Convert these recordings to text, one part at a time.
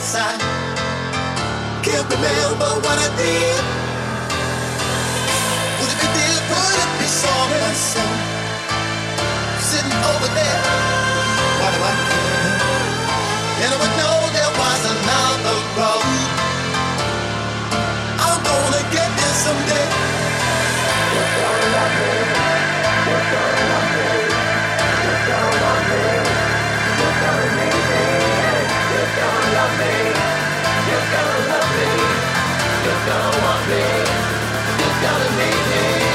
Outside. Can't remember what I did saw her sitting over there. What do I care? And I would know there was another road. I'm gonna get there someday. Gotta love me, You're gonna want me, You're gonna need me.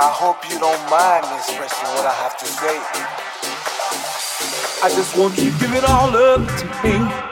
I hope you don't mind me expressing what I have to say. I just want you to give it all up to me.